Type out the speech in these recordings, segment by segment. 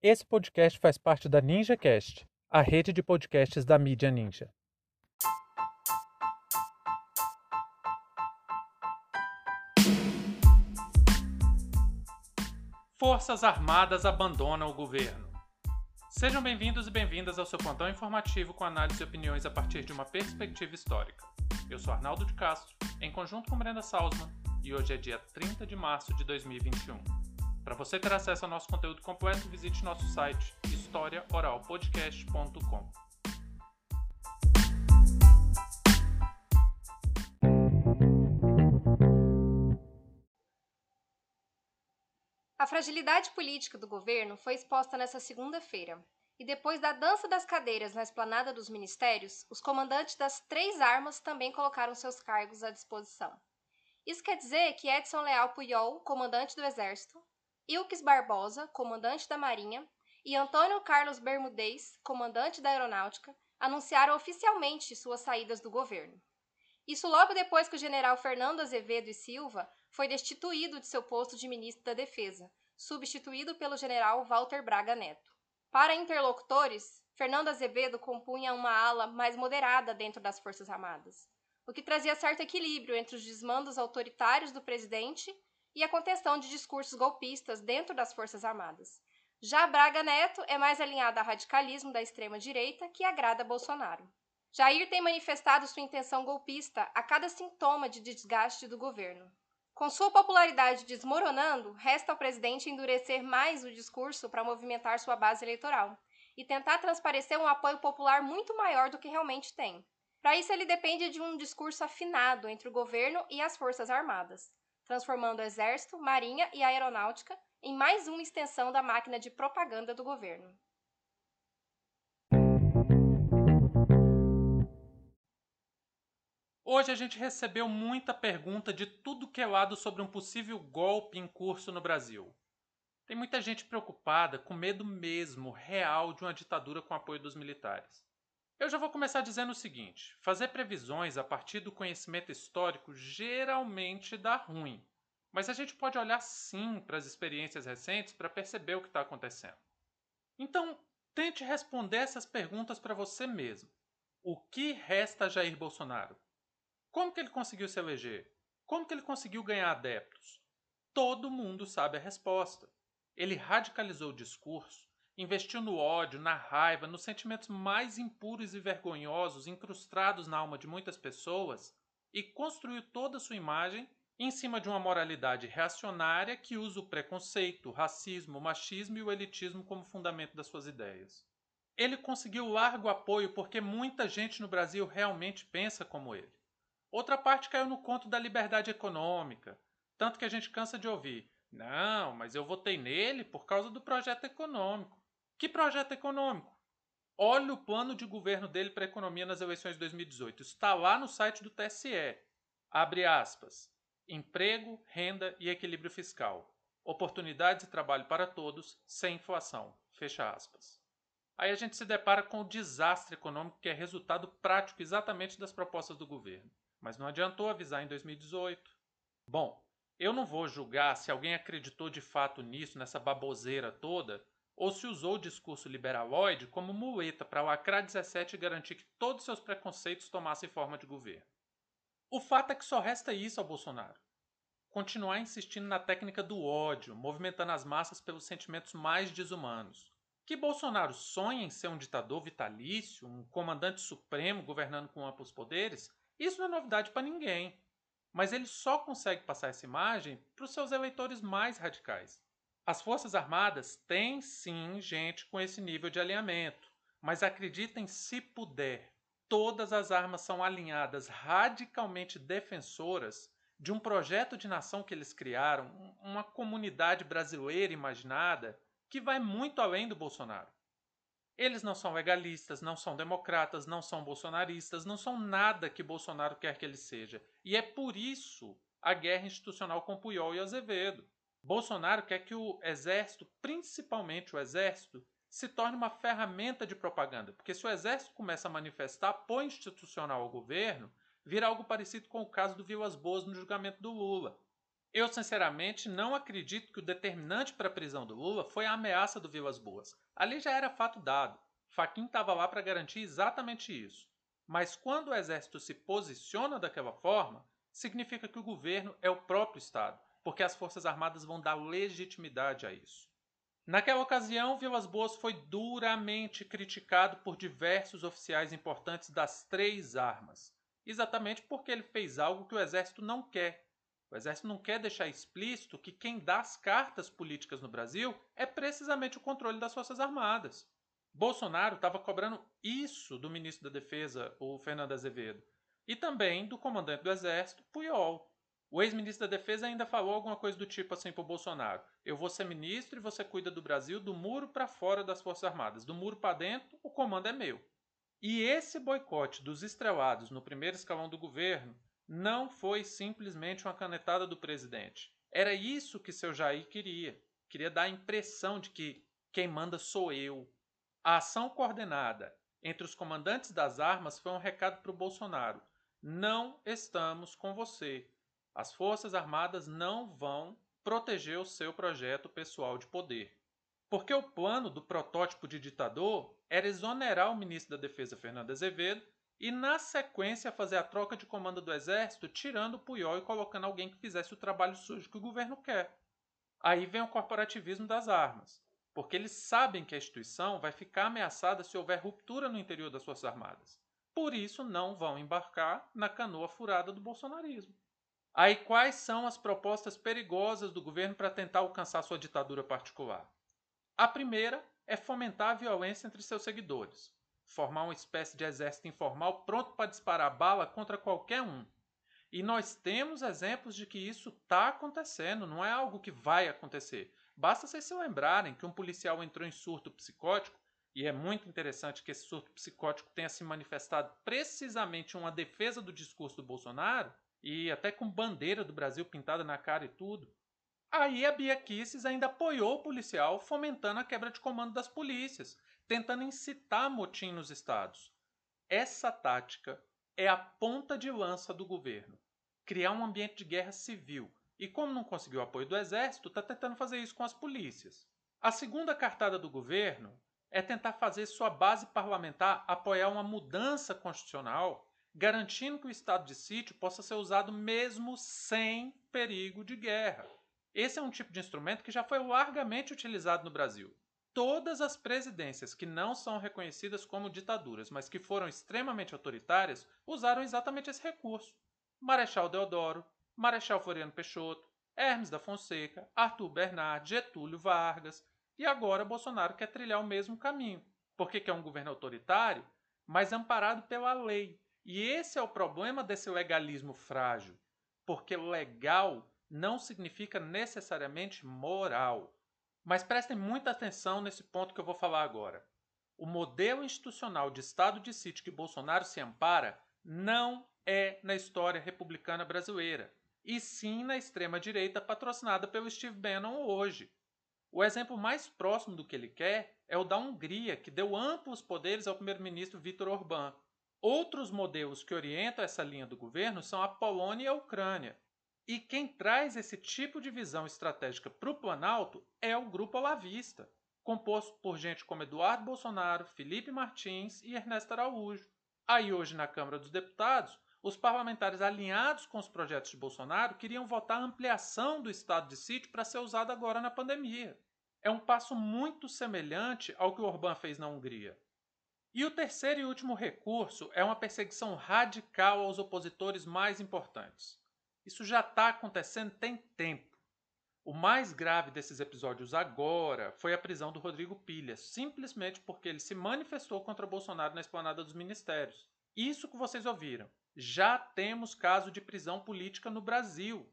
Esse podcast faz parte da NinjaCast, a rede de podcasts da mídia Ninja. Forças Armadas abandonam o governo. Sejam bem-vindos e bem-vindas ao seu plantão informativo com análise e opiniões a partir de uma perspectiva histórica. Eu sou Arnaldo de Castro, em conjunto com Brenda Salzman, e hoje é dia 30 de março de 2021. Para você ter acesso ao nosso conteúdo completo, visite nosso site historiaoralpodcast.com. A fragilidade política do governo foi exposta nesta segunda-feira. E depois da dança das cadeiras na esplanada dos ministérios, os comandantes das três armas também colocaram seus cargos à disposição. Isso quer dizer que Edson Leal Puyol, comandante do Exército, Ilques Barbosa, comandante da Marinha, e Antônio Carlos Bermudez, comandante da Aeronáutica, anunciaram oficialmente suas saídas do governo. Isso logo depois que o general Fernando Azevedo e Silva foi destituído de seu posto de ministro da Defesa, substituído pelo general Walter Braga Neto. Para interlocutores, Fernando Azevedo compunha uma ala mais moderada dentro das Forças Armadas, o que trazia certo equilíbrio entre os desmandos autoritários do presidente e a contestação de discursos golpistas dentro das Forças Armadas. Já Braga Neto é mais alinhado ao radicalismo da extrema-direita que agrada Bolsonaro. Jair tem manifestado sua intenção golpista a cada sintoma de desgaste do governo. Com sua popularidade desmoronando, resta ao presidente endurecer mais o discurso para movimentar sua base eleitoral e tentar transparecer um apoio popular muito maior do que realmente tem. Para isso, ele depende de um discurso afinado entre o governo e as Forças Armadas transformando o Exército, Marinha e Aeronáutica em mais uma extensão da máquina de propaganda do governo. Hoje a gente recebeu muita pergunta de tudo que é lado sobre um possível golpe em curso no Brasil. Tem muita gente preocupada, com medo mesmo, real, de uma ditadura com apoio dos militares. Eu já vou começar dizendo o seguinte: fazer previsões a partir do conhecimento histórico geralmente dá ruim. Mas a gente pode olhar sim para as experiências recentes para perceber o que está acontecendo. Então, tente responder essas perguntas para você mesmo. O que resta a Jair Bolsonaro? Como que ele conseguiu se eleger? Como que ele conseguiu ganhar adeptos? Todo mundo sabe a resposta. Ele radicalizou o discurso, investiu no ódio, na raiva, nos sentimentos mais impuros e vergonhosos incrustados na alma de muitas pessoas e construiu toda a sua imagem em cima de uma moralidade reacionária que usa o preconceito, o racismo, o machismo e o elitismo como fundamento das suas ideias. Ele conseguiu largo apoio porque muita gente no Brasil realmente pensa como ele. Outra parte caiu no conto da liberdade econômica, tanto que a gente cansa de ouvir: não, mas eu votei nele por causa do projeto econômico. Que projeto econômico? Olha o plano de governo dele para a economia nas eleições de 2018. Está lá no site do TSE. Abre aspas. Emprego, renda e equilíbrio fiscal. Oportunidades de trabalho para todos, sem inflação. Fecha aspas. Aí a gente se depara com o desastre econômico que é resultado prático exatamente das propostas do governo. Mas não adiantou avisar em 2018. Bom, eu não vou julgar se alguém acreditou de fato nisso, nessa baboseira toda, ou se usou o discurso liberaloide como muleta para lacrar 17 e garantir que todos seus preconceitos tomassem forma de governo. O fato é que só resta isso ao Bolsonaro. Continuar insistindo na técnica do ódio, movimentando as massas pelos sentimentos mais desumanos. Que Bolsonaro sonha em ser um ditador vitalício, um comandante supremo governando com amplos poderes, isso não é novidade para ninguém. Mas ele só consegue passar essa imagem para os seus eleitores mais radicais. As Forças Armadas têm sim gente com esse nível de alinhamento, mas acreditem se puder, todas as armas são alinhadas radicalmente defensoras de um projeto de nação que eles criaram, uma comunidade brasileira imaginada que vai muito além do Bolsonaro. Eles não são legalistas, não são democratas, não são bolsonaristas, não são nada que Bolsonaro quer que ele seja. E é por isso a guerra institucional com Puyol e Azevedo. Bolsonaro quer que o exército, principalmente o exército, se torne uma ferramenta de propaganda, porque se o exército começa a manifestar apoio institucional ao governo, vira algo parecido com o caso do Vilas Boas no julgamento do Lula. Eu, sinceramente, não acredito que o determinante para a prisão do Lula foi a ameaça do Vilas Boas. Ali já era fato dado. Faquin estava lá para garantir exatamente isso. Mas quando o exército se posiciona daquela forma, significa que o governo é o próprio Estado, porque as Forças Armadas vão dar legitimidade a isso. Naquela ocasião, Vilas Boas foi duramente criticado por diversos oficiais importantes das três armas, exatamente porque ele fez algo que o exército não quer. O exército não quer deixar explícito que quem dá as cartas políticas no Brasil é precisamente o controle das Forças Armadas. Bolsonaro estava cobrando isso do ministro da Defesa, o Fernando Azevedo, e também do comandante do Exército, Puyol. O ex-ministro da Defesa ainda falou alguma coisa do tipo assim para o Bolsonaro: eu vou ser ministro e você cuida do Brasil do muro para fora das Forças Armadas, do muro para dentro, o comando é meu. E esse boicote dos estrelados no primeiro escalão do governo não foi simplesmente uma canetada do presidente. Era isso que seu Jair queria. Queria dar a impressão de que quem manda sou eu, a ação coordenada entre os comandantes das armas foi um recado para o Bolsonaro: não estamos com você. As Forças Armadas não vão proteger o seu projeto pessoal de poder. Porque o plano do protótipo de ditador era exonerar o ministro da Defesa Fernando Azevedo e, na sequência, fazer a troca de comando do Exército, tirando o Puyol e colocando alguém que fizesse o trabalho sujo que o governo quer. Aí vem o corporativismo das armas porque eles sabem que a instituição vai ficar ameaçada se houver ruptura no interior das Forças Armadas. Por isso, não vão embarcar na canoa furada do bolsonarismo. Aí, quais são as propostas perigosas do governo para tentar alcançar sua ditadura particular? A primeira é fomentar a violência entre seus seguidores, formar uma espécie de exército informal pronto para disparar bala contra qualquer um. E nós temos exemplos de que isso está acontecendo, não é algo que vai acontecer. Basta vocês se lembrarem que um policial entrou em surto psicótico, e é muito interessante que esse surto psicótico tenha se manifestado precisamente em uma defesa do discurso do Bolsonaro, e até com bandeira do Brasil pintada na cara e tudo. Aí a Bia Kisses ainda apoiou o policial, fomentando a quebra de comando das polícias, tentando incitar motim nos estados. Essa tática é a ponta de lança do governo. Criar um ambiente de guerra civil, e como não conseguiu apoio do exército, está tentando fazer isso com as polícias. A segunda cartada do governo é tentar fazer sua base parlamentar apoiar uma mudança constitucional, garantindo que o estado de sítio possa ser usado mesmo sem perigo de guerra. Esse é um tipo de instrumento que já foi largamente utilizado no Brasil. Todas as presidências que não são reconhecidas como ditaduras, mas que foram extremamente autoritárias, usaram exatamente esse recurso. Marechal Deodoro, Marechal Floriano Peixoto, Hermes da Fonseca, Arthur Bernard, Getúlio Vargas, e agora Bolsonaro quer trilhar o mesmo caminho, porque quer um governo autoritário, mas amparado pela lei. E esse é o problema desse legalismo frágil, porque legal não significa necessariamente moral. Mas prestem muita atenção nesse ponto que eu vou falar agora. O modelo institucional de Estado de sítio que Bolsonaro se ampara não é na história republicana brasileira e sim na extrema-direita patrocinada pelo Steve Bannon hoje. O exemplo mais próximo do que ele quer é o da Hungria, que deu amplos poderes ao primeiro-ministro Viktor Orbán. Outros modelos que orientam essa linha do governo são a Polônia e a Ucrânia. E quem traz esse tipo de visão estratégica para o Planalto é o Grupo Olavista, composto por gente como Eduardo Bolsonaro, Felipe Martins e Ernesto Araújo. Aí hoje na Câmara dos Deputados, os parlamentares alinhados com os projetos de Bolsonaro queriam votar a ampliação do estado de sítio para ser usado agora na pandemia. É um passo muito semelhante ao que o Orbán fez na Hungria. E o terceiro e último recurso é uma perseguição radical aos opositores mais importantes. Isso já está acontecendo tem tempo. O mais grave desses episódios agora foi a prisão do Rodrigo Pilha, simplesmente porque ele se manifestou contra Bolsonaro na esplanada dos ministérios. Isso que vocês ouviram já temos caso de prisão política no Brasil.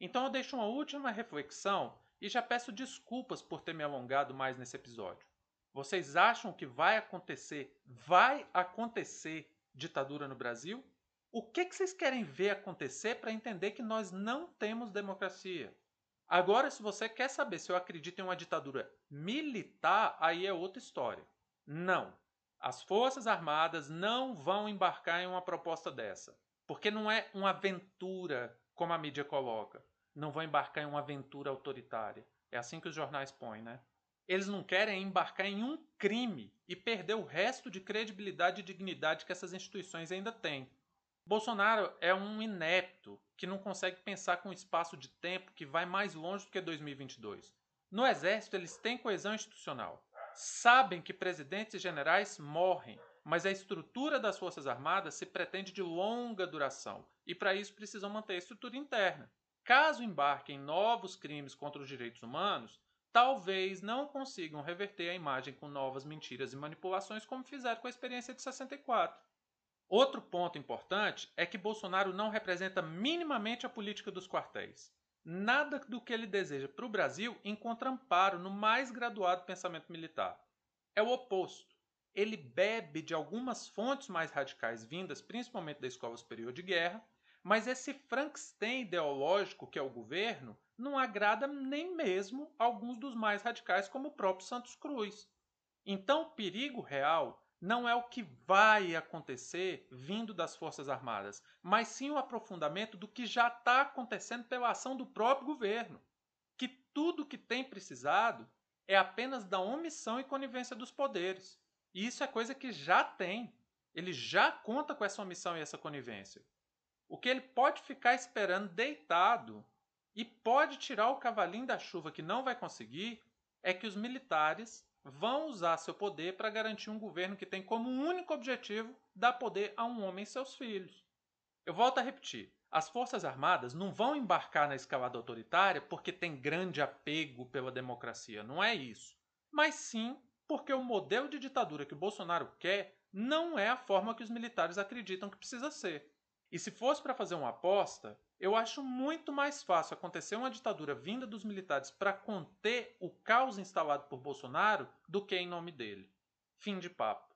Então eu deixo uma última reflexão e já peço desculpas por ter me alongado mais nesse episódio. Vocês acham que vai acontecer, vai acontecer ditadura no Brasil? O que, que vocês querem ver acontecer para entender que nós não temos democracia? Agora, se você quer saber se eu acredito em uma ditadura militar, aí é outra história. Não. As Forças Armadas não vão embarcar em uma proposta dessa, porque não é uma aventura como a mídia coloca. não vão embarcar em uma aventura autoritária. É assim que os jornais põem, né? Eles não querem embarcar em um crime e perder o resto de credibilidade e dignidade que essas instituições ainda têm. Bolsonaro é um inepto que não consegue pensar com um espaço de tempo que vai mais longe do que 2022. No Exército, eles têm coesão institucional. Sabem que presidentes e generais morrem, mas a estrutura das Forças Armadas se pretende de longa duração e, para isso, precisam manter a estrutura interna. Caso embarquem em novos crimes contra os direitos humanos, talvez não consigam reverter a imagem com novas mentiras e manipulações, como fizeram com a experiência de 64. Outro ponto importante é que Bolsonaro não representa minimamente a política dos quartéis. Nada do que ele deseja para o Brasil encontra amparo no mais graduado pensamento militar. É o oposto. Ele bebe de algumas fontes mais radicais vindas principalmente da Escola Superior de Guerra, mas esse Frankenstein ideológico que é o governo não agrada nem mesmo alguns dos mais radicais, como o próprio Santos Cruz. Então, o perigo real não é o que vai acontecer vindo das Forças Armadas, mas sim o aprofundamento do que já está acontecendo pela ação do próprio governo. Que tudo que tem precisado é apenas da omissão e conivência dos poderes. E isso é coisa que já tem. Ele já conta com essa omissão e essa conivência. O que ele pode ficar esperando deitado e pode tirar o cavalinho da chuva que não vai conseguir é que os militares vão usar seu poder para garantir um governo que tem como único objetivo dar poder a um homem e seus filhos. Eu volto a repetir: as Forças Armadas não vão embarcar na escalada autoritária porque tem grande apego pela democracia, não é isso. Mas sim porque o modelo de ditadura que o Bolsonaro quer não é a forma que os militares acreditam que precisa ser. E se fosse para fazer uma aposta, eu acho muito mais fácil acontecer uma ditadura vinda dos militares para conter o caos instalado por Bolsonaro do que em nome dele. Fim de papo.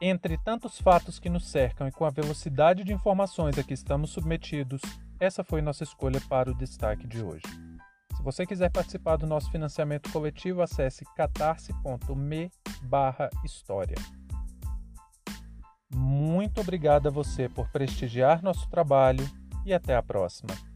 Entre tantos fatos que nos cercam e com a velocidade de informações a que estamos submetidos, essa foi nossa escolha para o destaque de hoje. Se você quiser participar do nosso financiamento coletivo, acesse catarse.me história. Muito obrigado a você por prestigiar nosso trabalho e até a próxima.